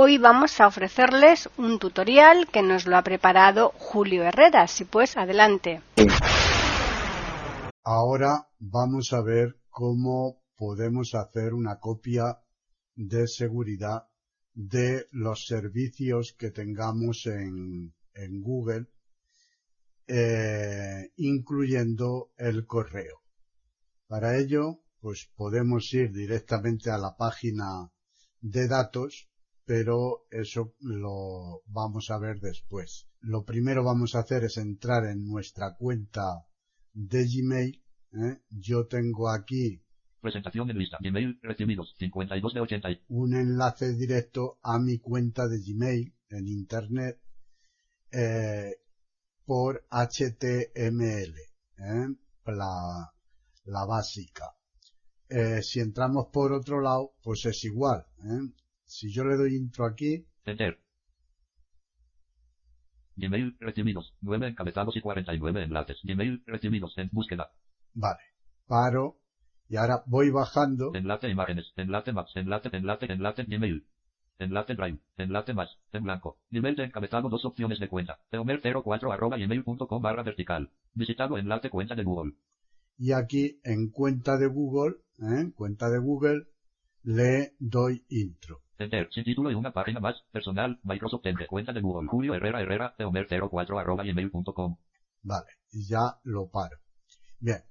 Hoy vamos a ofrecerles un tutorial que nos lo ha preparado Julio Herrera. Si pues, adelante. Ahora vamos a ver cómo podemos hacer una copia de seguridad de los servicios que tengamos en, Google eh, incluyendo el correo. Para ello, pues podemos ir directamente a la página de datos, pero eso lo vamos a ver después. Lo primero vamos a hacer es entrar en nuestra cuenta de Gmail. ¿eh? Yo tengo aquí Presentación en lista. Gmail recibidos 52 de 80. Un enlace directo a mi cuenta de Gmail en Internet. Eh, por HTML, ¿eh? la, la, básica. Eh, si entramos por otro lado, pues es igual. Si yo le doy intro aquí. Enter. Gmail recibidos, 9 encabezados y 49 enlaces. Gmail recibidos en búsqueda. Vale. Paro. Y ahora voy bajando. Enlace imágenes, enlace maps, enlace, enlace, enlace, Gmail. Enlace Drive. Enlace más. En blanco. Nivel de encabezado dos opciones de cuenta. Eomer04 arroba gmail.com barra vertical. Visitado enlace cuenta de Google. Y aquí en cuenta de Google, ¿eh? cuenta de Google, le doy intro. Enter, sin título y una página más, personal, Microsoft Enter, cuenta de Google, Julio Herrera Herrera, Eomer04 arroba gmail.com. Vale, y ya lo paro. Bien.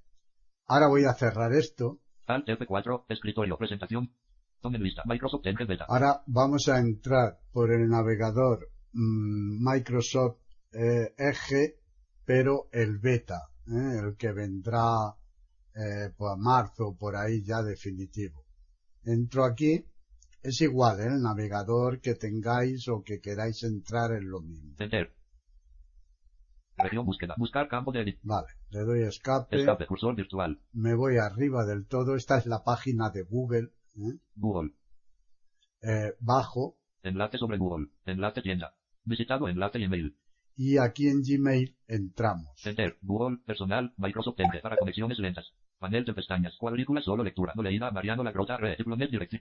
Ahora voy a cerrar esto. Alt F4, escritorio, presentación, Microsoft Beta. Ahora vamos a entrar por el navegador mmm, Microsoft eh, Edge, pero el beta, eh, el que vendrá eh, por marzo, por ahí ya definitivo. Entro aquí, es igual, ¿eh? el navegador que tengáis o que queráis entrar en lo mismo. Enter. Región búsqueda. Buscar campo de edit. Vale. Le doy escape. Escape, cursor virtual. Me voy arriba del todo. Esta es la página de Google. ¿eh? Google. Eh, bajo. Enlace sobre Google. Enlace tienda. Visitado enlace email. Y aquí en Gmail entramos. Enter, Google, personal, Microsoft Enter para conexiones lentas. Panel de pestañas, cuadrícula solo lectura, no leída, Mariano La Grota, Red.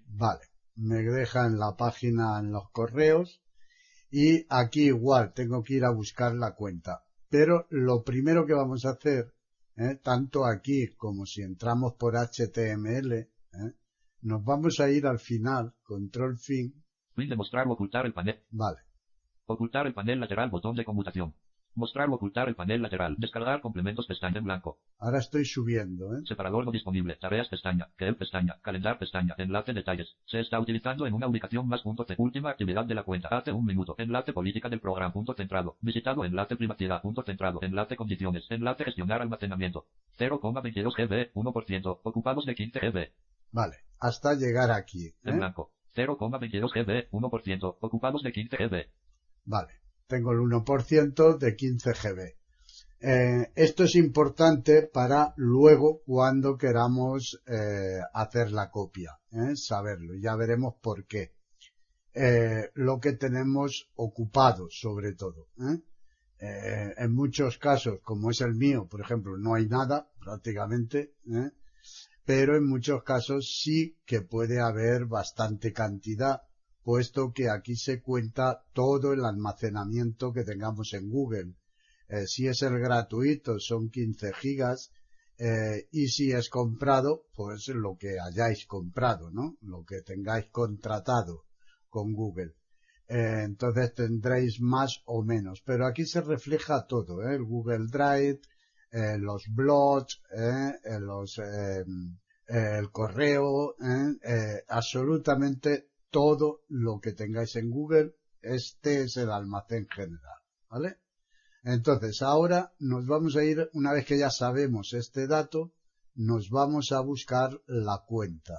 Vale. Me deja en la página en los correos. Y aquí igual tengo que ir a buscar la cuenta. Pero lo primero que vamos a hacer, ¿eh? tanto aquí como si entramos por HTML, ¿eh? Nos vamos a ir al final, control fin. Fin de mostrar o ocultar el panel. Vale. Ocultar el panel lateral, botón de conmutación. Mostrar o ocultar el panel lateral. Descargar complementos pestaña en blanco. Ahora estoy subiendo, ¿eh? Separador no disponible. Tareas pestaña. Que pestaña. Calendar pestaña. Enlace detalles. Se está utilizando en una ubicación más punto C. Última actividad de la cuenta. Hace un minuto. Enlace política del programa. Punto centrado. Visitado. Enlace privacidad. Punto centrado. Enlace condiciones. Enlace gestionar almacenamiento. 0,22 GB. 1%. Ocupados de 15 GB. Vale, hasta llegar aquí. ¿eh? En blanco. 0,22 GB, 1%, ocupados de 15 GB. Vale, tengo el 1% de 15 GB. Eh, esto es importante para luego cuando queramos eh, hacer la copia, ¿eh? saberlo. Ya veremos por qué. Lo que tenemos ocupado sobre todo. en muchos casos, como es el mío, por ejemplo, no hay nada prácticamente. pero en muchos casos sí que puede haber bastante cantidad, puesto que aquí se cuenta todo el almacenamiento que tengamos en Google. Eh, si es el gratuito son 15 gigas eh, y si es comprado, pues lo que hayáis comprado, ¿no? Lo que tengáis contratado con Google. Eh, entonces tendréis más o menos, pero aquí se refleja todo, ¿eh? el Google Drive, los blogs, los, el correo, absolutamente todo lo que tengáis en Google, este es el almacén general, ¿vale? Entonces, ahora nos vamos a ir, una vez que ya sabemos este dato, nos vamos a buscar la cuenta.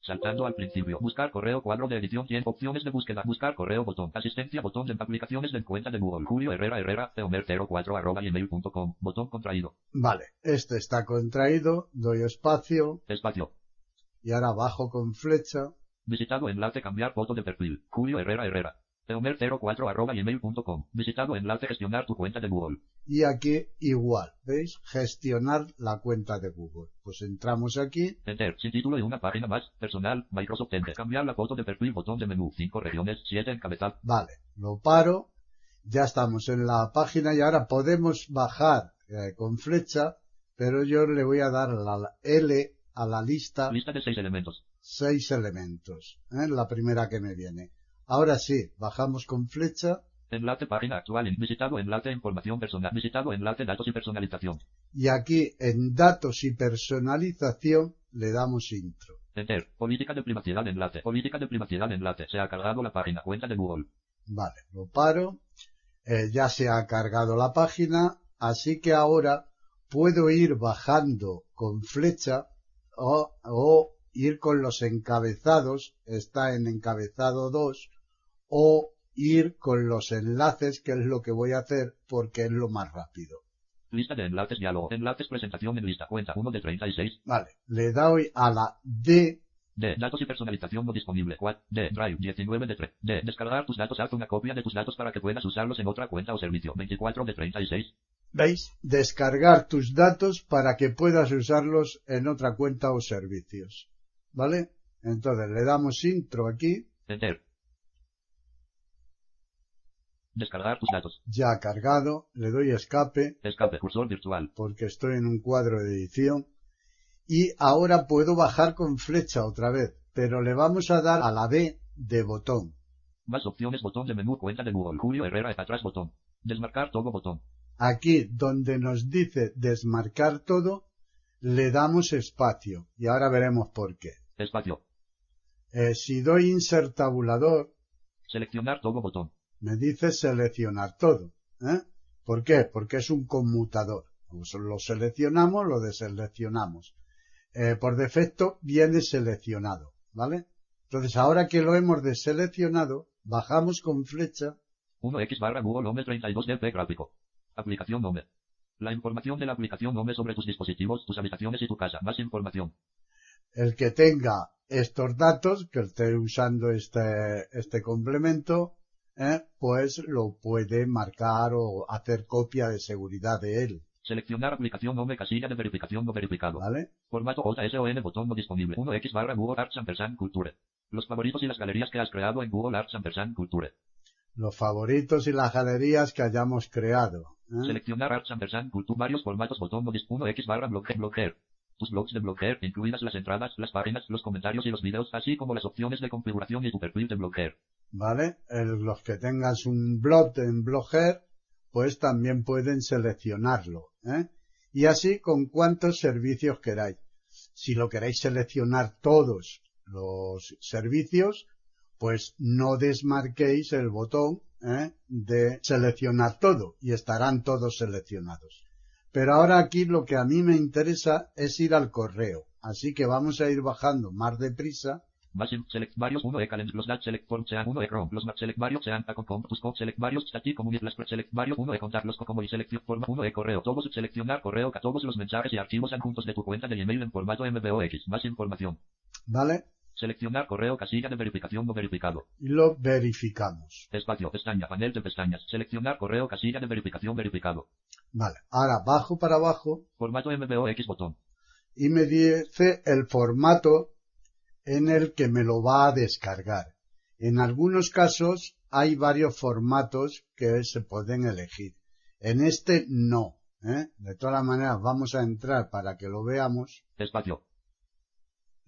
Saltando al principio. Buscar correo cuadro de edición. Tiempo. Opciones de búsqueda. Buscar correo botón. Asistencia botón de aplicaciones de cuenta de Google. Julio Herrera Herrera. Teomer 04 arroba gmail.com. Botón contraído. Vale, este está contraído, doy espacio Espacio. y ahora bajo con flecha Visitado enlace cambiar foto de perfil. Julio Herrera Herrera. Teomer 04 arroba gmail.com. Visitado enlace gestionar tu cuenta de Google. y aquí igual, ¿veis? Gestionar la cuenta de Google. Pues entramos aquí, Enter. Sin título y una página más. Personal. Microsoft Enter. Cambiar la foto de perfil. Botón de menú. 5 regiones. 7 encabezado. vale, lo paro, ya estamos en la página y ahora podemos bajar eh, con flecha, pero yo le voy a dar la L a la lista Lista de 6 elementos. Seis elementos, ¿eh? la primera que me viene. Ahora sí, bajamos con flecha Enlace página actual. en- Visitado enlace información personal. Visitado enlace datos y personalización. y aquí en datos y personalización le damos intro. Enter. Política de privacidad enlace. Política de privacidad enlace. Se ha cargado la página. Cuenta de Google. Vale, lo paro. Eh, ya se ha cargado la página, así que ahora puedo ir bajando con flecha o, o ir con los encabezados, está en encabezado 2, o ir con los enlaces, que es lo que voy a hacer porque es lo más rápido. Lista de enlaces diálogo. Enlaces presentación en lista. Cuenta 1 de 36. Vale, le doy a la D, D. Datos y personalización no disponible. 4. D. Drive 19 de 3. D. Descargar tus datos. Haz una copia de tus datos para que puedas usarlos en otra cuenta o servicio. 24 de 36. ¿veis? Descargar tus datos para que puedas usarlos en otra cuenta o servicios. ¿Vale? Entonces le damos intro aquí, Enter. Descargar tus datos. ya cargado, le doy escape Escape. Cursor virtual. porque estoy en un cuadro de edición y ahora puedo bajar con flecha otra vez, pero le vamos a dar a la B de botón. Más opciones. Botón de menú. Cuenta de Google. Julio Herrera. Atrás. Botón. Desmarcar todo. Botón. Aquí donde nos dice desmarcar todo, le damos espacio y ahora veremos por qué. Espacio. Eh, si doy insert tabulador, Seleccionar todo. Botón. me dice seleccionar todo. ¿eh? ¿Por qué? Porque es un conmutador. Pues lo seleccionamos, lo deseleccionamos. Eh, por defecto viene seleccionado, ¿vale? Entonces ahora que lo hemos deseleccionado, bajamos con flecha 1x barra Google Home 32dp gráfico. Aplicación Home. La información de la aplicación Home sobre tus dispositivos, tus habitaciones y tu casa. Más información. el que tenga estos datos, que esté usando este, este complemento, ¿eh? pues lo puede marcar o hacer copia de seguridad de él, Seleccionar aplicación Home casilla de verificación no verificado. ¿vale? Formato JSON botón no disponible. 1x barra Google Arts Ampersand Culture. Los favoritos y las galerías que has creado en Google Arts Ampersand Culture. Los favoritos y las galerías que hayamos creado. ¿Eh? Seleccionar Arts Ampersand Culture. Varios formatos botón disponible. 1x barra Blogger Blogger. Tus blogs de Blogger, incluidas las entradas, las páginas, los comentarios y los videos, así como las opciones de configuración y tu perfil de Blogger. ¿Vale? El- los que tengas un blog en Blogger, pues también pueden seleccionarlo, ¿eh? Y así con cuantos servicios queráis. Si lo queréis seleccionar todos los servicios, pues no desmarquéis el botón ¿eh? de seleccionar todo y estarán todos seleccionados. Pero ahora aquí lo que a mí me interesa es ir al correo. Así que vamos a ir bajando más deprisa select varios 1 e calendar los dat select form sean 1 e chrome los map select varios sean con tus com select varios static community las select varios 1 e contar los co- como y selección forma 1 e correo todos seleccionar correo a todos los mensajes y archivos adjuntos de tu cuenta de email en formato MBOX más información ¿vale? Seleccionar correo casilla de verificación no verificado Y lo verificamos. espacio pestaña panel de pestañas seleccionar correo casilla de verificación verificado Vale. Ahora bajo para abajo formato MBOX botón y me dice el formato en el que me lo va a descargar. En algunos casos hay varios formatos que se pueden elegir. En este no. ¿eh? De todas maneras vamos a entrar para que lo veamos. espacio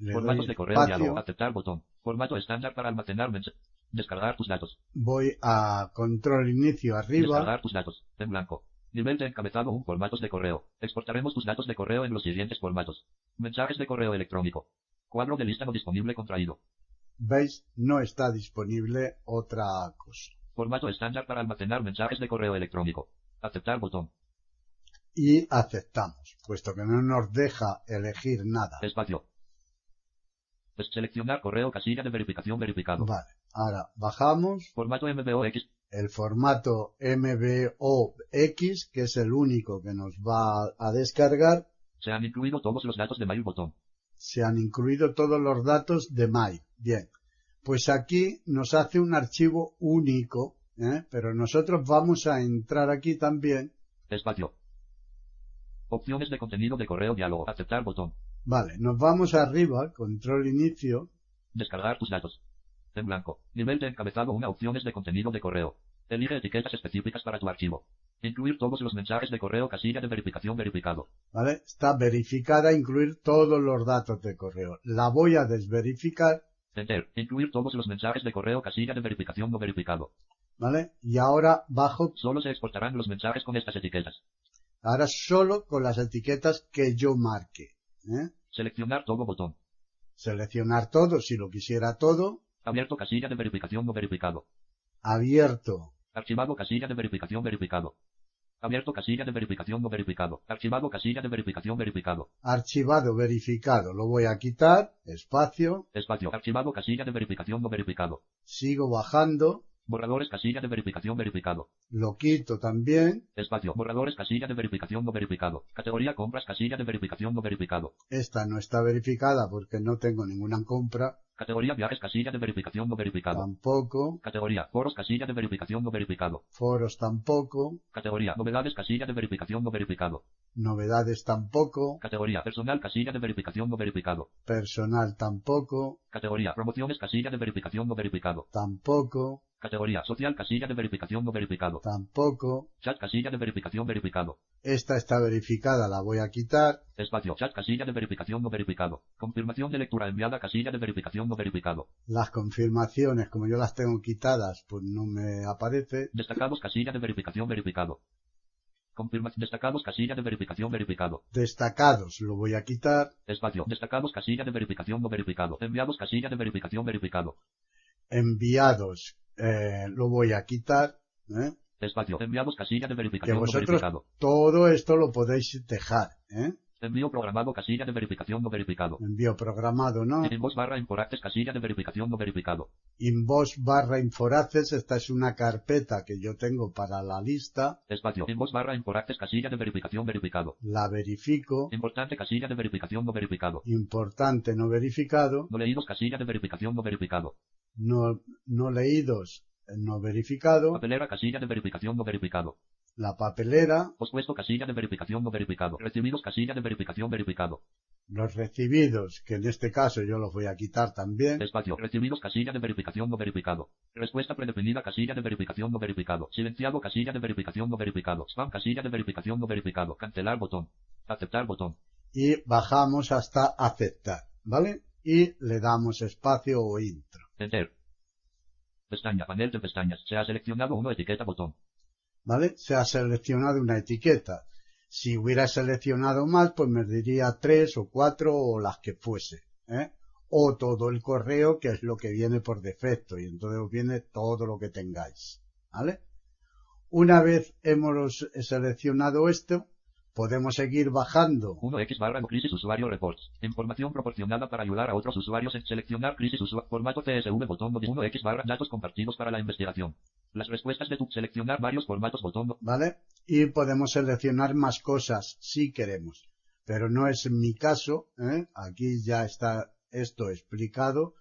Le formatos de correo espacio, diálogo aceptar botón formato estándar para almacenar mensajes descargar tus datos voy a control inicio arriba. Descargar tus datos. En blanco. Nivel de encabezado 1 formatos de correo. Exportaremos tus datos de correo en los siguientes formatos. Mensajes de correo electrónico. Cuadro de lista no disponible contraído. ¿Veis? No está disponible otra cosa. Formato estándar para almacenar mensajes de correo electrónico. Aceptar botón. Y aceptamos, puesto que no nos deja elegir nada. Espacio. Seleccionar correo casilla de verificación verificado. Vale. Ahora bajamos Formato MBOX. el formato MBOX, que es el único que nos va a descargar. Se han incluido todos los datos de mail botón. Se han incluido todos los datos de Mail. Bien. Pues aquí nos hace un archivo único, ¿eh? pero nosotros vamos a entrar aquí también. Espacio. Opciones de contenido de correo diálogo. Aceptar botón. Vale, nos vamos arriba, control inicio, Descargar tus datos. En blanco. Nivel de encabezado una opciones de contenido de correo. Elige etiquetas específicas para tu archivo. Incluir todos los mensajes de correo casilla de verificación verificado. ¿vale? Está verificada, incluir todos los datos de correo. La voy a desverificar, Enter. Incluir todos los mensajes de correo casilla de verificación no verificado. ¿vale? Y ahora bajo, Solo se exportarán los mensajes con estas etiquetas. Ahora solo con las etiquetas que yo marque, ¿eh? Seleccionar todo botón. Seleccionar todo, si lo quisiera todo, Abierto casilla de verificación no verificado. abierto, Archivado casilla de verificación verificado. Abierto casilla de verificación no verificado. Archivado casilla de verificación verificado. archivado, verificado. Lo voy a quitar, espacio, Espacio. Archivado casilla de verificación no verificado. sigo bajando, Borradores casilla de verificación verificado. lo quito también, Espacio. Borradores casilla de verificación no verificado. Categoría compras casilla de verificación no verificado. esta no está verificada porque no tengo ninguna compra, Categoría viajes casilla de verificación no verificado. tampoco, Categoría foros casilla de verificación no verificado. foros tampoco, Categoría novedades casilla de verificación no verificado. novedades tampoco, Categoría personal casilla de verificación no verificado. personal tampoco, Categoría promociones casilla de verificación no verificado. tampoco, Categoría social casilla de verificación no verificado. tampoco, Chat casilla de verificación verificado. esta está verificada, la voy a quitar, Espacio chat casilla de verificación no verificado. Confirmación de lectura enviada casilla de verificación no verificado. las confirmaciones, como yo las tengo quitadas, pues no me aparece, Destacados casilla de verificación verificado. Confirma destacados casilla de verificación verificado. destacados, lo voy a quitar, Espacio destacados casilla de verificación no verificado. Enviados casilla de verificación verificado. enviados, eh, lo voy a quitar, ¿eh? Espacio enviados casilla de que verificación no vosotros verificado. todo esto lo podéis dejar, ¿eh? Envío programado casilla de verificación no verificado. envío programado, ¿no? Inbox barra imporactes casilla de verificación no verificado. Inbox barra Inforaces, esta es una carpeta que yo tengo para la lista, Espacio inbox barra imporactes casilla de verificación verificado. la verifico, Importante casilla de verificación no verificado. importante no verificado, No leídos casilla de verificación no verificado. No, no leídos eh, no verificado, Papelera casilla de verificación no verificado. la papelera, Pospuesto casilla de verificación no verificado. Recibidos casilla de verificación verificado. los recibidos, que en este caso yo los voy a quitar también, Espacio. Recibidos casilla de verificación no verificado. Respuesta predefinida casilla de verificación no verificado. Silenciado casilla de verificación no verificado. Spam casilla de verificación no verificado. Cancelar botón. Aceptar botón. y bajamos hasta aceptar, ¿vale? Y le damos espacio o intro, Pestaña. Panel de pestañas. Se ha seleccionado uno etiqueta botón. ¿vale? Se ha seleccionado una etiqueta. Si hubiera seleccionado más, pues me diría tres o cuatro o las que fuese, ¿eh? O todo el correo, que es lo que viene por defecto, y entonces os viene todo lo que tengáis, ¿vale? Una vez hemos seleccionado esto, podemos seguir bajando 1x barra crisis usuario reports. Información proporcionada para ayudar a otros usuarios en seleccionar crisis usuario. Formato CSV botón de 1x barra datos compartidos para la investigación. Las respuestas de tu seleccionar varios formatos botón. ¿vale? Y podemos seleccionar más cosas si queremos. Pero no es mi caso, ¿eh? Aquí ya está esto explicado.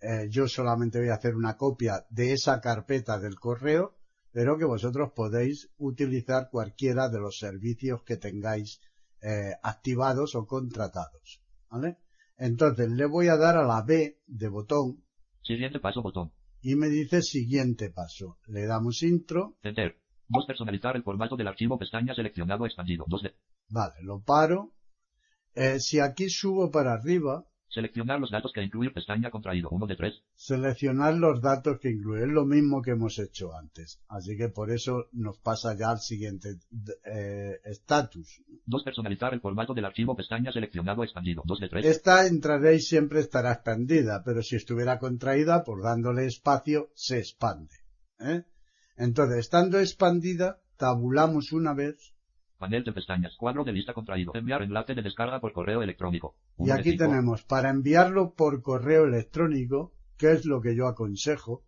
Eh, yo solamente voy a hacer una copia de esa carpeta del correo, pero que vosotros podéis utilizar cualquiera de los servicios que tengáis eh, activados o contratados, ¿vale? Entonces le voy a dar a la B de botón Siguiente paso botón. y me dice siguiente paso. Le damos intro, Enter. 2. Personalizar el formato del archivo pestaña seleccionado expandido. 2 de. Vale, lo paro. Eh, si aquí subo para arriba, Seleccionar los datos que incluir pestaña contraído. 1 de 3. seleccionar los datos que incluye. Es lo mismo que hemos hecho antes. Así que por eso nos pasa ya al siguiente eh, estatus. 2. Personalizar el formato del archivo pestaña seleccionado expandido. 2 de 3. Esta entraréis siempre estará expandida, pero si estuviera contraída, por dándole espacio, se expande. ¿eh? Entonces, estando expandida, tabulamos una vez Panel de pestañas. Cuadro de lista contraído. Enviar enlace de descarga por correo electrónico. Y aquí cinco. tenemos para enviarlo por correo electrónico, que es lo que yo aconsejo,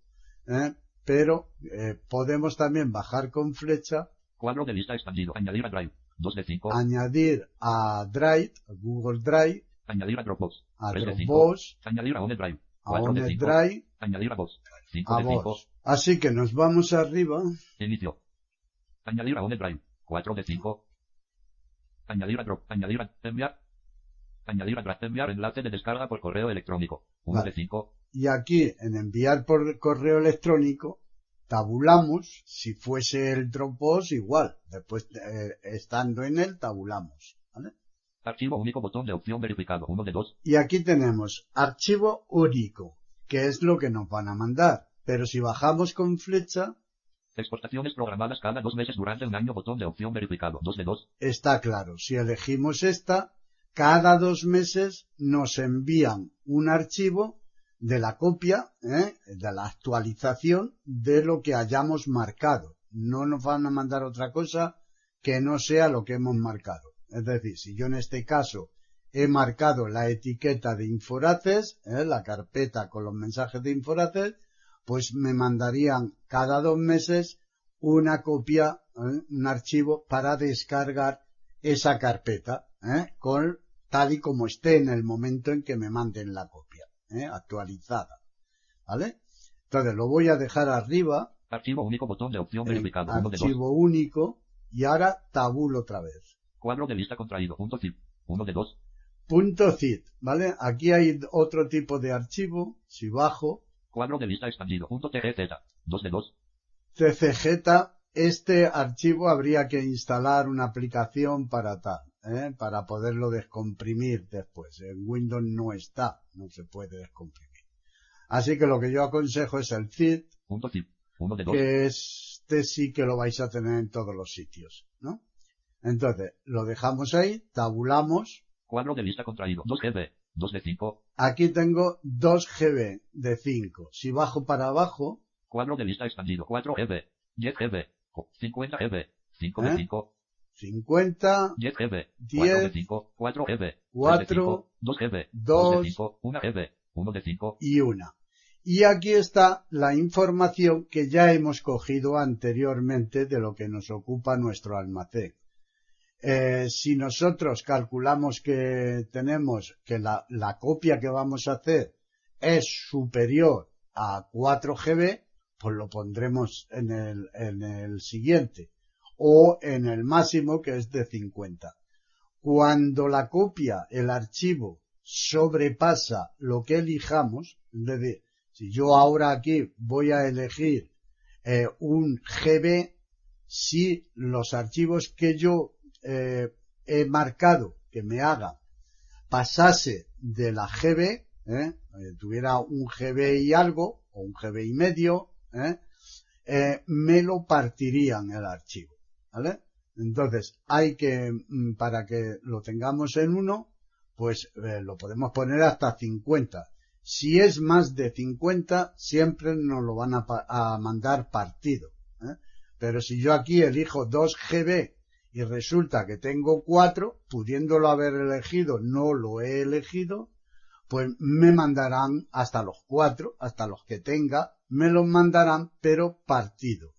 ¿eh? pero eh, podemos también bajar con flecha, Cuadro de lista expandido. Añadir a Drive. 2 de 5. añadir a Drive, a Google Drive, Añadir a Dropbox. a 3 de 5. Dropbox, Añadir a OneDrive. a 4 de 5. OneDrive, Añadir a Box. 5 a de 5. Box. Así que nos vamos arriba, Inicio. Añadir a OneDrive. 4 de 5. Añadir a Drop. Añadir a enviar. Añadir a. Enviar enlace de descarga por correo electrónico. 1 Vale. de 5. y aquí en enviar por correo electrónico, tabulamos, si fuese el Dropbox igual, después eh, estando en él tabulamos, ¿vale? Archivo único botón de opción verificado. 1 de 2. Y aquí tenemos archivo único, que es lo que nos van a mandar. Pero si bajamos con flecha, Exportaciones programadas cada dos meses durante un año. Botón de opción verificado. 2 de 2. está claro. Si elegimos esta, cada dos meses nos envían un archivo de la copia, ¿eh? de la actualización de lo que hayamos marcado. No nos van a mandar otra cosa que no sea lo que hemos marcado. Es decir, si yo en este caso he marcado la etiqueta de Inforaces, ¿eh? la carpeta con los mensajes de Inforaces, pues me mandarían cada dos meses una copia, ¿eh? un archivo para descargar esa carpeta, ¿eh? con tal y como esté en el momento en que me manden la copia, ¿eh? actualizada, ¿vale? Entonces lo voy a dejar arriba, Archivo único botón de opción en verificado. 1 de 2. archivo único, y ahora tabulo otra vez. Cuadro de lista contraído. Punto zip. 1 de 2. Punto zip, ¿vale? Aquí hay otro tipo de archivo, si bajo, Cuadro de lista expandido. TGZ. 2 de 2. CCG, este archivo habría que instalar una aplicación para tal, ¿eh? para poderlo descomprimir después. En Windows no está, no se puede descomprimir. Así que lo que yo aconsejo es el zip, Punto zip. 1 de 2. que este sí que lo vais a tener en todos los sitios, ¿no? Entonces, lo dejamos ahí, tabulamos. Cuadro de lista contraído. 2 GB. 2 de 5. Aquí tengo 2 GB de 5. Si bajo para abajo, Cuadro de lista expandido. 4 GB. 10 GB. 50 GB. 5 de ¿Eh? 5. 50, 10 GB. 10, 4 de 5. 4 GB. 4, 2 GB. 2, 2 de 5. 1 GB. 1 de 5. y una. Y aquí está la información que ya hemos cogido anteriormente de lo que nos ocupa nuestro almacén. Eh, si nosotros calculamos que tenemos que la, copia que vamos a hacer es superior a 4 GB, pues lo pondremos en el, en el siguiente. O en el máximo que es de 50. Cuando la copia, el archivo, sobrepasa lo que elijamos, es decir, si yo ahora aquí voy a elegir eh, un GB, si los archivos que yo eh, he marcado que me haga pasase de la GB, ¿eh? Eh, tuviera un GB y algo, o un GB y medio, ¿eh? Me lo partirían el archivo, ¿vale? Entonces, hay que, mm, para que lo tengamos en uno, pues lo podemos poner hasta 50. Si es más de 50, siempre nos lo van a mandar partido. ¿eh? Pero si yo aquí elijo 2 GB y resulta que tengo 4, pudiéndolo haber elegido, no lo he elegido, pues me mandarán hasta los 4, hasta los que tenga, me los mandarán, pero partido.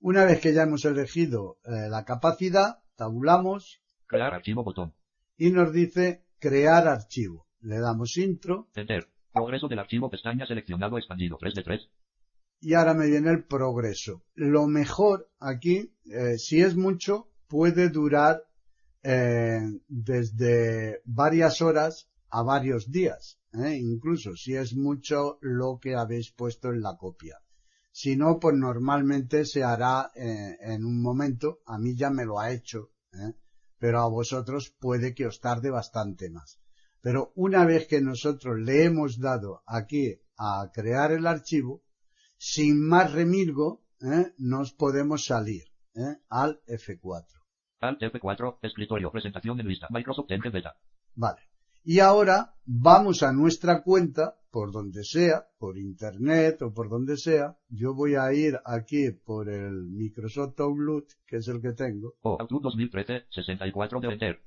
Una vez que ya hemos elegido eh, la capacidad, tabulamos Crear archivo botón. y nos dice crear archivo. Le damos intro Enter. Progreso del archivo pestaña seleccionado expandido. 3 de 3. y ahora me viene el progreso. Lo mejor aquí, eh, si es mucho, puede durar eh, desde varias horas a varios días, ¿eh? incluso si es mucho lo que habéis puesto en la copia. Si no, pues normalmente se hará eh, en un momento. A mí ya me lo ha hecho, ¿eh? pero a vosotros puede que os tarde bastante más. Pero una vez que nosotros le hemos dado aquí a crear el archivo, sin más remilgo, ¿eh? nos podemos salir ¿eh? al F4. Alt F4. Escritorio. Presentación en lista. Microsoft Enter Beta. Vale. Y ahora vamos a nuestra cuenta, por donde sea, por internet o por donde sea. Yo voy a ir aquí por el Microsoft Outlook, que es el que tengo. O Outlook 2013, 64 de Enter.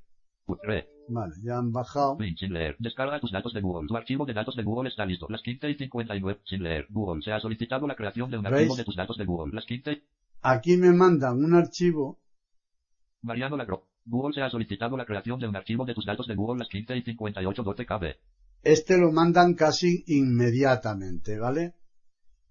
Re. Vale, ya han bajado. Link sin leer. Descarga tus datos de Google. Tu archivo de datos de Google está listo. Las 15 y 59 sin leer. Google. Se ha solicitado la creación de un ¿Veis? archivo de tus datos de Google. Las 15. Aquí me mandan un archivo. Mariano Lagro. Google se ha solicitado la creación de un archivo de tus datos de Google. Las 15 y 58 12 KB. Este lo mandan casi inmediatamente, ¿vale?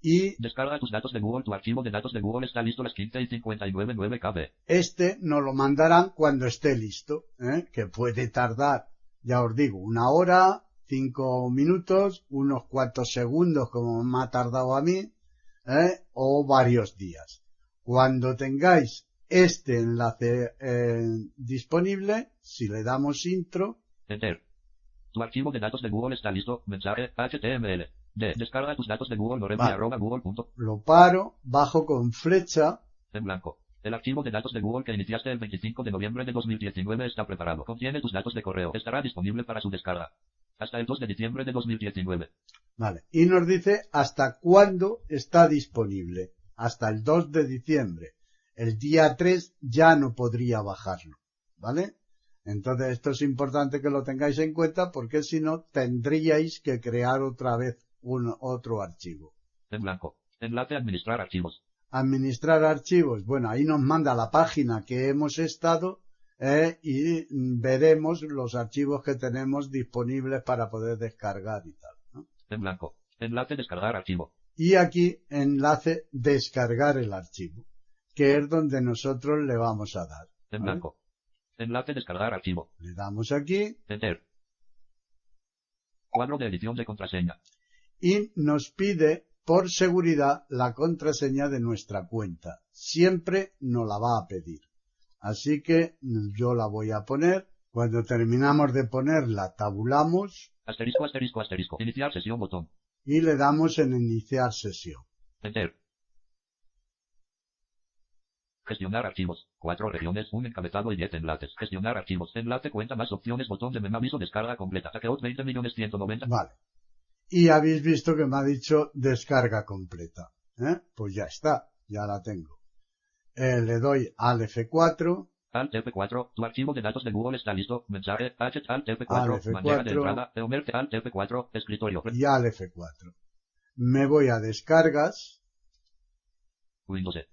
Y Descarga tus datos de Google. Tu archivo de datos de Google está listo. Las 15 y 59 9 KB. este nos lo mandarán cuando esté listo, ¿eh? que puede tardar, ya os digo, una hora, cinco minutos, unos cuantos segundos como me ha tardado a mí, ¿eh? o varios días. Cuando tengáis este enlace eh, disponible, si le damos intro, Enter. Tu archivo de datos de Google está listo. Mensaje HTML. De. Descarga tus datos de Google. Vale. arroba google punto. lo paro, bajo con flecha, En blanco. El archivo de datos de Google que iniciaste el 25 de noviembre de 2019 está preparado. Contiene tus datos de correo. Estará disponible para su descarga. Hasta el 2 de diciembre de 2019. Vale. Y nos dice hasta cuándo está disponible. Hasta el 2 de diciembre. El día 3 ya no podría bajarlo. ¿Vale? Entonces esto es importante que lo tengáis en cuenta porque si no tendríais que crear otra vez un otro archivo. En blanco. Enlace administrar archivos. Administrar archivos. Bueno, ahí nos manda la página que hemos estado eh, y veremos los archivos que tenemos disponibles para poder descargar y tal. ¿no? En blanco. Enlace descargar archivo. y aquí enlace descargar el archivo, que es donde nosotros le vamos a dar. En ¿vale? blanco. Enlace descargar archivo. Le damos aquí Enter. Cuadro de edición de contraseña. y nos pide por seguridad la contraseña de nuestra cuenta. Siempre nos la va a pedir. Así que yo la voy a poner. Cuando terminamos de ponerla, tabulamos Asterisco, asterisco, asterisco. Iniciar sesión botón. y le damos en iniciar sesión. Enter. Gestionar archivos. Cuatro regiones, un encabezado y 10 enlaces. Gestionar archivos. Enlace cuenta más opciones. Botón de menú aviso descarga completa. Hackeout 20 millones 190. Vale. Y habéis visto que me ha dicho descarga completa. ¿eh? Pues ya está, ya la tengo. Eh, le doy al F4, Alt F4. Tu archivo de datos de Google está listo. Mensaje. H Alt F4. Alt F4. Manera de entrada. Eomerte Alt F4. Escritorio. y al F4. Me voy a descargas, Windows E.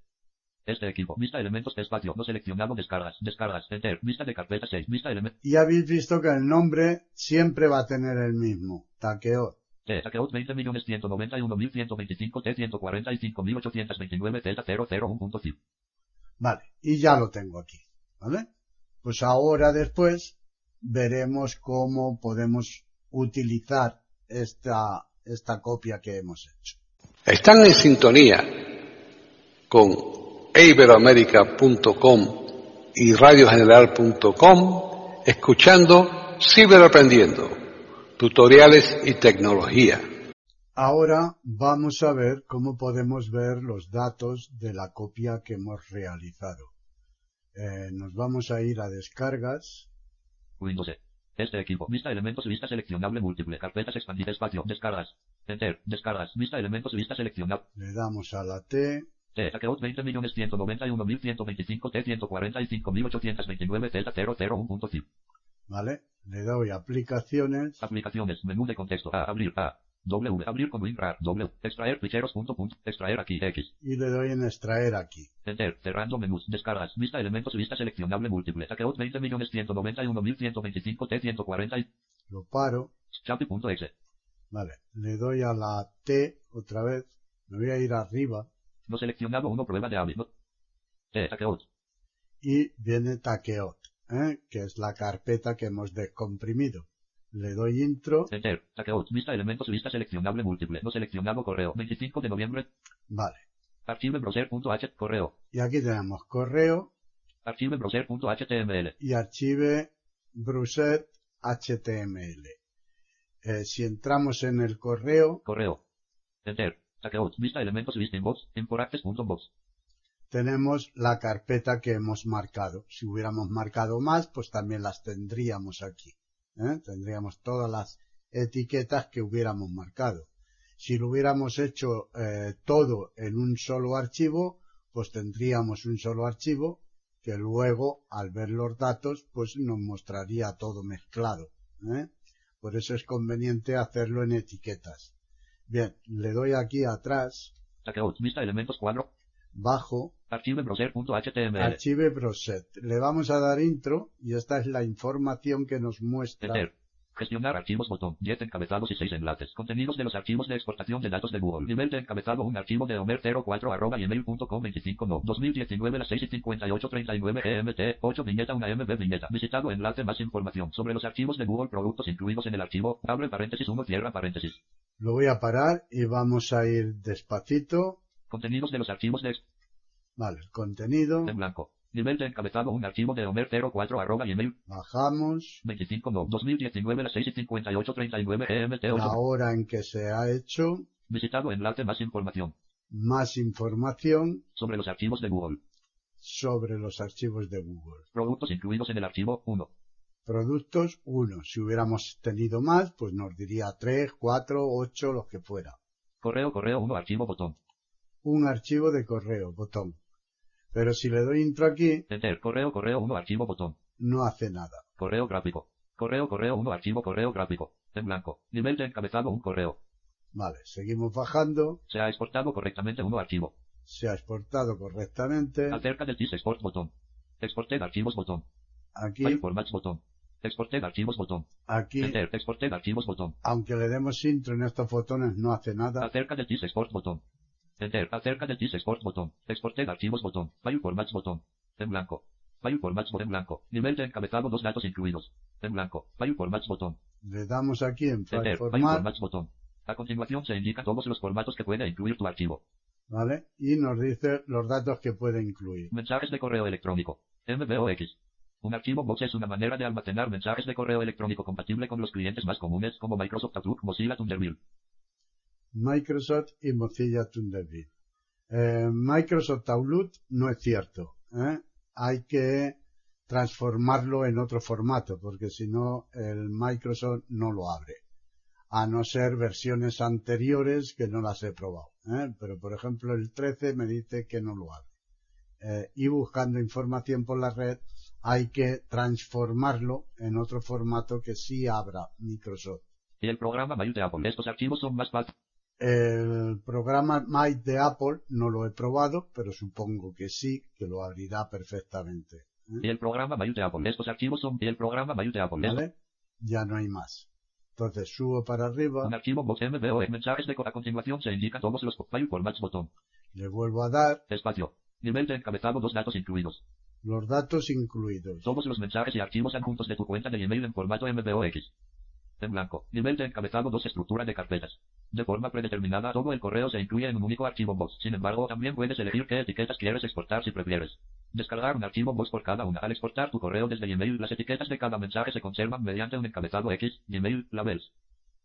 Este equipo. Vista elementos espacio. No seleccionado. Descargas. Descargas. Enter. Vista de carpeta 6. Vista elementos. y habéis visto que el nombre siempre va a tener el mismo, Taqueo. T. Hackeout 20 millones 191 mil 125 T 145 mil 829 Z 001.zip. Vale, y ya lo tengo aquí, ¿vale? Pues ahora después veremos cómo podemos utilizar esta, esta copia que hemos hecho. Están en sintonía con iberoamerica.com y radiogeneral.com escuchando Ciberaprendiendo, tutoriales y tecnología. Ahora vamos a ver cómo podemos ver los datos de la copia que hemos realizado. Eh, nos vamos a ir a descargas, Windows E. Este equipo. Vista elementos. Vista seleccionable múltiple. Carpetas expandida espacio. Descargas. Enter. Descargas. Vista elementos. Vista seleccionable. le damos a la T, T. Hackeout 20 millones 191 mil 125 T 145 mil 829 Z 001.zip. ¿vale? Le doy aplicaciones, Aplicaciones. Menú de contexto. A. Abrir. A. W. Abrir con WinRAR. W. Extraer ficheros. Punto, punto. Extraer aquí. X. y le doy en extraer aquí. Enter. Cerrando menús. Descargas. Vista elementos. Vista seleccionable múltiple. Hackeout 20 millones 191 mil 125 T 140 y Lo paro, Chapi.exe. vale. Le doy a la T otra vez, me voy a ir arriba No seleccionado uno prueba de hábito. T. Hackeout. y viene Takeot, ¿eh? que es la carpeta que hemos descomprimido. Le doy intro, Enter. Hackeout. Vista elementos. Vista seleccionable múltiple. No seleccionado correo. 25 de noviembre. vale. Archivo browser.h. Correo. Y aquí tenemos correo Archivo en browser.html. y archive Bruset HTML. Eh, si entramos en el correo, Correo. Enter. Elementos. Tenemos la carpeta que hemos marcado. Si hubiéramos marcado más, pues también las tendríamos aquí. ¿eh? Tendríamos todas las etiquetas que hubiéramos marcado. Si lo hubiéramos hecho eh, todo en un solo archivo, pues tendríamos un solo archivo que luego, al ver los datos, pues nos mostraría todo mezclado. ¿eh? Por eso es conveniente hacerlo en etiquetas. Bien, le doy aquí atrás, Checkout. Elementos cuadro. bajo, Archive browser.html. Archive Browser. Le vamos a dar intro y esta es la información que nos muestra. Enter. Gestionar archivos botón. 10 encabezados y 6 enlaces. Contenidos de los archivos de exportación de datos de Google. Nivel de encabezado un archivo de homer04 arroba gmail.com 25 no. 2019 las 6 y 58 39 GMT 8 viñeta una MB viñeta. Visitado enlace más información sobre los archivos de Google productos incluidos en el archivo. Abre paréntesis 1 cierra paréntesis. Lo voy a parar y vamos a ir despacito. Contenidos de los archivos de Vale, contenido. en blanco. Nivel de encabezado un archivo de homer04 arroba gmail Bajamos. 25 no. 2019 las 6 y 58 39 GMT 8. La hora en que se ha hecho. Visitado enlace más información Más información sobre los archivos de Google. sobre los archivos de Google. Productos incluidos en el archivo 1. Productos 1. Si hubiéramos tenido más, pues nos diría 3, 4, 8, los que fuera. Correo, correo 1, archivo, botón. Un archivo de correo, botón. Pero si le doy intro aquí, Enter, correo, correo 1, archivo, botón. no hace nada. Correo gráfico. Correo, correo 1, archivo, correo gráfico. En blanco. Nivel de encabezado un correo. Vale, seguimos bajando. Se ha exportado correctamente uno archivo. Se ha exportado correctamente. Acerca del TIS Export botón. Exported archivos botón. Aquí, File formats botón. Exported archivos botón. aquí, Enter, exported archivos botón. aunque le demos intro en estos fotones, no hace nada. Acerca del TIS Export botón. Enter, acerca del TIS Export botón. Exported archivos botón. File formats botón. En blanco. File formats botón en blanco. Nivel de encabezado dos datos incluidos. En blanco. File formats botón. Le damos aquí en File Enter, File formats botón. A continuación se indican todos los formatos que puede incluir tu archivo. ¿vale? Y nos dice los datos que puede incluir. Mensajes de correo electrónico. MBOX. Un archivo box es una manera de almacenar mensajes de correo electrónico compatible con los clientes más comunes como Microsoft Outlook, Mozilla Thunderbird. Microsoft y Mozilla Thunderbird. Eh, Microsoft Outlook no es cierto. ¿eh? Hay que transformarlo en otro formato, porque si no, el Microsoft no lo abre. A no ser versiones anteriores que no las he probado. ¿eh? Pero, por ejemplo, el 13 me dice que no lo abre. Y buscando información por la red, hay que transformarlo en otro formato que sí abra Microsoft. El programa. Estos archivos son más. El programa Might de Apple no lo he probado, pero supongo que sí, que lo abrirá perfectamente. ¿eh? Y el programa Mail de Apple. Estos archivos son y el programa Mail de Apple. ¿Vale? Ya no hay más. Entonces subo para arriba, Un archivo box. Mensajes de a continuación se indican todos los file formats botón. le vuelvo a dar Espacio. Nivel de encabezado dos datos incluidos. los datos incluidos. Todos los mensajes y archivos adjuntos de tu cuenta de Gmail en formato MBOX. En blanco. Nivel de encabezado 2 estructura de carpetas. De forma predeterminada todo el correo se incluye en un único archivo box. Sin embargo, también puedes elegir qué etiquetas quieres exportar si prefieres. Descargar un archivo box por cada una. Al exportar tu correo desde Gmail, las etiquetas de cada mensaje se conservan mediante un encabezado X, Gmail, labels.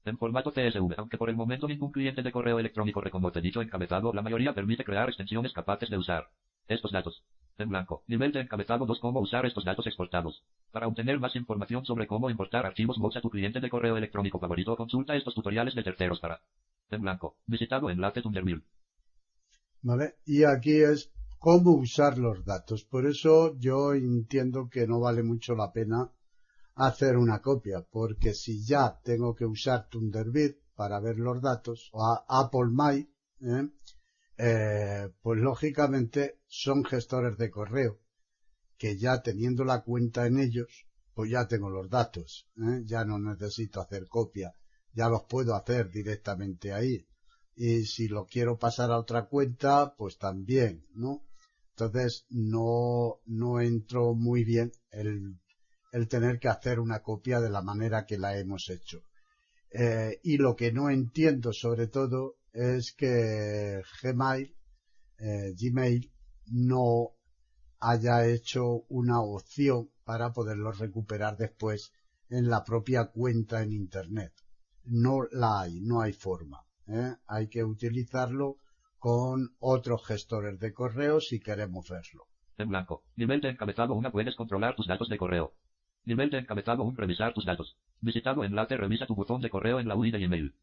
En formato CSV, aunque por el momento ningún cliente de correo electrónico reconoce dicho encabezado, la mayoría permite crear extensiones capaces de usar estos datos. En blanco. Nivel de encabezado 2. Cómo usar estos datos exportados. Para obtener más información sobre cómo importar archivos box a tu cliente de correo electrónico favorito, consulta estos tutoriales de terceros para. En blanco. Visitado enlace Thunderbird. ¿Vale? Y aquí es cómo usar los datos. Por eso yo entiendo que no vale mucho la pena hacer una copia, porque si ya tengo que usar Thunderbird para ver los datos, o Apple Mail, ¿eh? Eh, pues lógicamente son gestores de correo, que ya teniendo la cuenta en ellos, pues ya tengo los datos, ¿eh? ya no necesito hacer copia, ya los puedo hacer directamente ahí. Y si lo quiero pasar a otra cuenta, pues también, ¿no? Entonces no, no entro muy bien el, el tener que hacer una copia de la manera que la hemos hecho. Eh, y lo que no entiendo sobre todo es que Gmail, eh, Gmail no haya hecho una opción para poderlo recuperar después en la propia cuenta en Internet. No la hay, no hay forma. ¿eh? Hay que utilizarlo con otros gestores de correo si queremos verlo. En blanco. Nivel de encabezado 1. Puedes controlar tus datos de correo. Nivel de encabezado 1. Revisar tus datos. Visitado enlace, revisa tu buzón de correo en la UI de Gmail.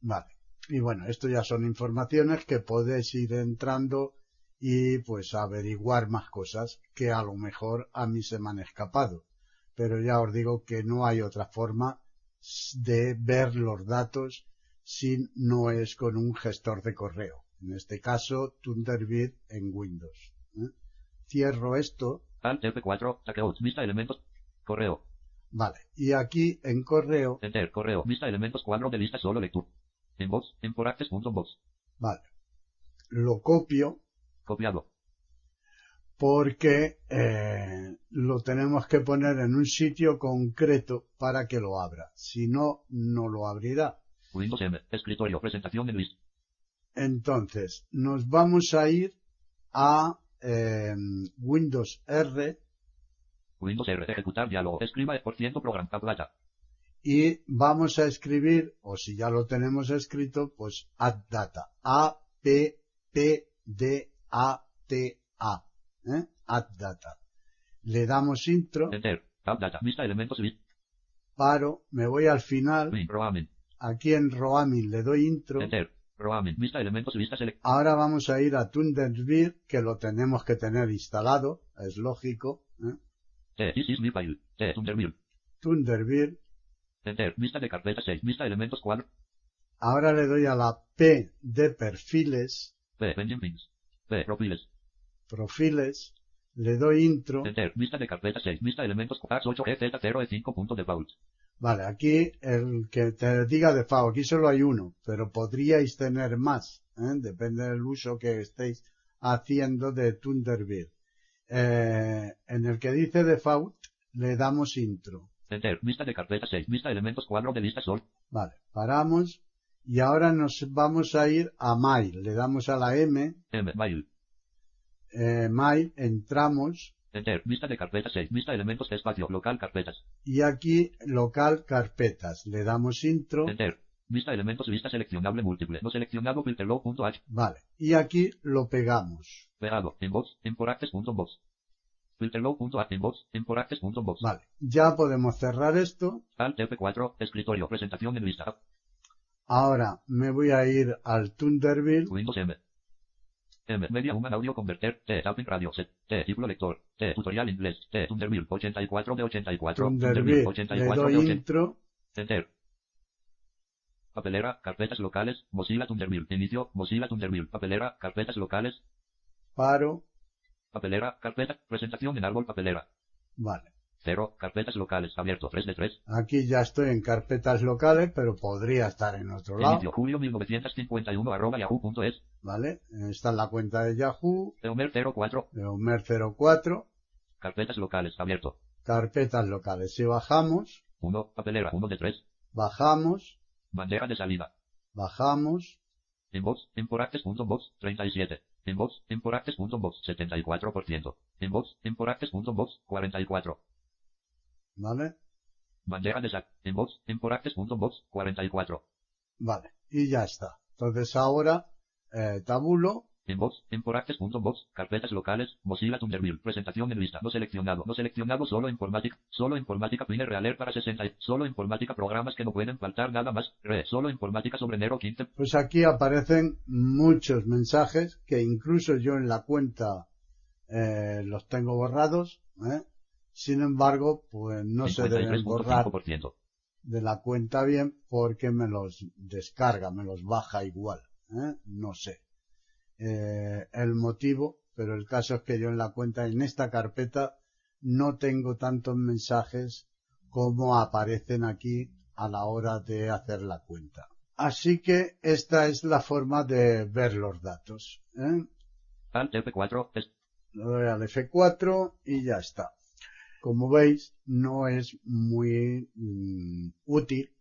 Vale. Y bueno, esto ya son informaciones que podéis ir entrando y pues averiguar más cosas que a lo mejor a mí se me han escapado. Pero ya os digo que no hay otra forma de ver los datos si no es con un gestor de correo. En este caso, Thunderbird en Windows. ¿eh? Cierro esto. Alt F4, checkout, vista elementos, correo, Vale. Y aquí en correo, enter, correo, vista elementos, cuadro de lista, solo lectura. Inbox, box, vale. Lo copio. Copiado, porque eh, lo tenemos que poner en un sitio concreto para que lo abra. Si no, no lo abrirá. Windows M, escritorio, presentación en list, Entonces, nos vamos a ir a eh, Windows R. Windows R, ejecutar diálogo, escriba por ciento program, plata, y vamos a escribir, o si ya lo tenemos escrito, pues add data. A, P, P, D, A, T, A. ¿eh? Add data. Le damos intro, enter, tab data, vista elementos, paro, me voy al final, aquí en Roaming le doy intro, enter, roaming, vista elementos, vista select, ahora vamos a ir a Thunderbird, que lo tenemos que tener instalado, es lógico, ¿eh? T, Thunderbird, Thunderbird, enter, vista de carpeta 6, vista elementos, cuadro, ahora le doy a la P de perfiles, P, things, P, profiles, profiles, le doy intro, enter, vista de carpeta 6, vista elementos, tax 8, E, Z, 0, E, 5, punto default, Vale, aquí el que te diga default, aquí solo hay uno, pero podríais tener más, ¿eh? depende del uso que estéis haciendo de Thunderbird. Eh, en el que dice default, le damos intro. Enter, vista de carpeta 6, vista elementos, cuadro de lista, sol, Vale, paramos y ahora nos vamos a ir a Mail. Le damos a la M, M, mail, eh, Mail, entramos enter, vista de carpeta 6, vista elementos, espacio, local, carpetas, y aquí local carpetas. Le damos intro. enter, vista elementos, vista seleccionable múltiple, no seleccionado, filterlow.h, Vale, y aquí lo pegamos. pegado, inbox, imporactes.box, filterlow.h, inbox, imporactes.box, Vale, ya podemos cerrar esto. Alt F4, escritorio, presentación en lista, Ahora me voy a ir al Thunderbird. Windows M. M, Media Human Audio Converter, T, Tapping Radio Set, T, Título Lector, T, Tutorial Inglés, T, Thunderbird 84 de 84, Thunderbird. Le 84 doy de 80, intro. Enter. Papelera, carpetas locales, Mozilla Thunderbird, inicio, Mozilla Thunderbird, papelera, carpetas locales, Paro. Papelera, carpeta, presentación en árbol, papelera, Vale. 0, carpetas locales, abierto, 3 de 3, Aquí ya estoy en carpetas locales, pero podría estar en otro lado. inicio, julio 1951, arroba yahoo.es, Vale. Está en la cuenta de Yahoo. Eomer 04, De Homer 04. carpetas locales, abierto, Carpetas locales. Si bajamos, 1, papelera, 1 de 3, bajamos, bandeja de salida, bajamos, Inbox, imporactes.box, 37. Inbox, imporactes.box, 74%. Inbox, imporactes.box, 44. ¿vale? Bandeja de sac. Inbox, imporactes.box, 44. Vale. Y ya está. Entonces ahora, eh, tabulo, Inbox, imporactes.box, carpetas locales, Mozilla Thunderbird, presentación en lista, no seleccionado, no seleccionado, solo informática, solo informática, Pine Realer para 60, solo informática, programas que no pueden faltar nada más, re, solo informática sobre enero 15, pues aquí aparecen muchos mensajes que incluso yo en la cuenta eh, los tengo borrados, ¿eh? Sin embargo, pues no se deben borrar 53.5%. de la cuenta bien porque me los descarga, me los baja igual, ¿eh? No sé eh, el motivo, pero el caso es que yo en la cuenta, en esta carpeta, no tengo tantos mensajes como aparecen aquí a la hora de hacer la cuenta. Así que esta es la forma de ver los datos. ¿eh? Alt F4, es, Le doy al F4 y ya está. Como veis, no es muy mm, útil,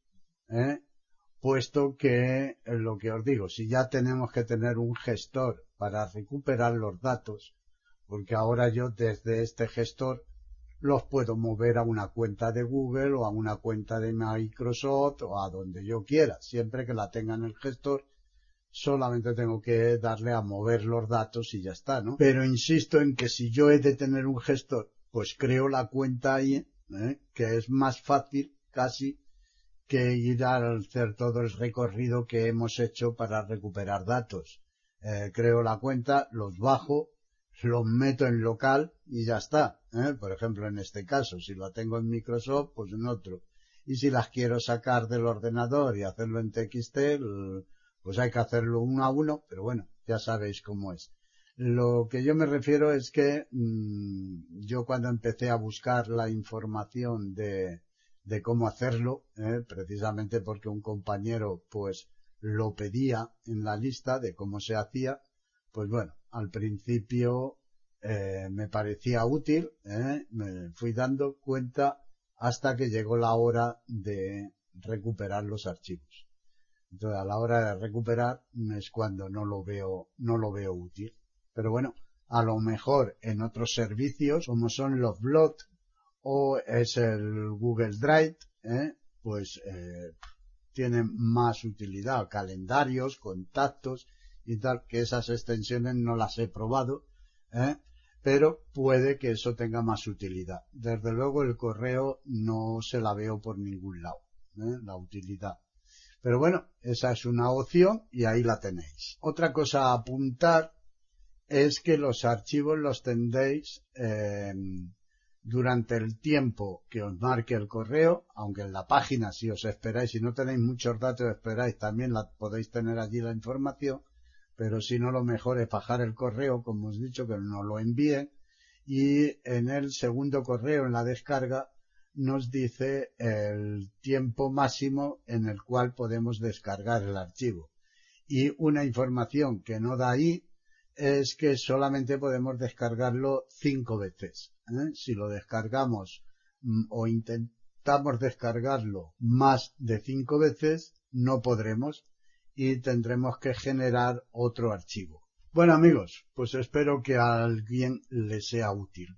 ¿eh? Puesto que eh, lo que os digo, si ya tenemos que tener un gestor para recuperar los datos, porque ahora yo desde este gestor los puedo mover a una cuenta de Google o a una cuenta de Microsoft o a donde yo quiera, siempre que la tenga en el gestor solamente tengo que darle a mover los datos y ya está, ¿no? Pero insisto en que si yo he de tener un gestor, pues creo la cuenta ahí, ¿eh? que es más fácil casi que ir a hacer todo el recorrido que hemos hecho para recuperar datos. Eh, creo la cuenta, los bajo, los meto en local y ya está. ¿eh? Por ejemplo, en este caso, si lo tengo en Microsoft, pues en otro. Y si las quiero sacar del ordenador y hacerlo en TXT, pues hay que hacerlo uno a uno, pero bueno, ya sabéis cómo es. Lo que yo me refiero es que mmm, yo cuando empecé a buscar la información de, de cómo hacerlo, ¿eh? precisamente porque un compañero pues lo pedía en la lista de cómo se hacía, pues bueno, al principio eh, me parecía útil, ¿eh? me fui dando cuenta hasta que llegó la hora de recuperar los archivos. Entonces a la hora de recuperar es cuando no lo veo, no lo veo útil. Pero bueno, a lo mejor en otros servicios, como son los Blot o es el Google Drive, ¿eh? pues eh, tienen más utilidad, calendarios, contactos y tal, que esas extensiones no las he probado, ¿eh? pero puede que eso tenga más utilidad. Desde luego el correo no se la veo por ningún lado, ¿eh? la utilidad. Pero bueno, esa es una opción y ahí la tenéis. Otra cosa a apuntar es que los archivos los tendréis eh, durante el tiempo que os marque el correo, aunque en la página si os esperáis, si no tenéis muchos datos esperáis, también la podéis tener allí la información, pero si no lo mejor es bajar el correo, como os he dicho, que nos lo envíen y en el segundo correo, en la descarga, nos dice el tiempo máximo en el cual podemos descargar el archivo. Y una información que no da ahí es que solamente podemos descargarlo cinco veces. ¿eh? Si lo descargamos mm, o intentamos descargarlo más de cinco veces, no podremos y tendremos que generar otro archivo. Bueno amigos, pues espero que a alguien le sea útil.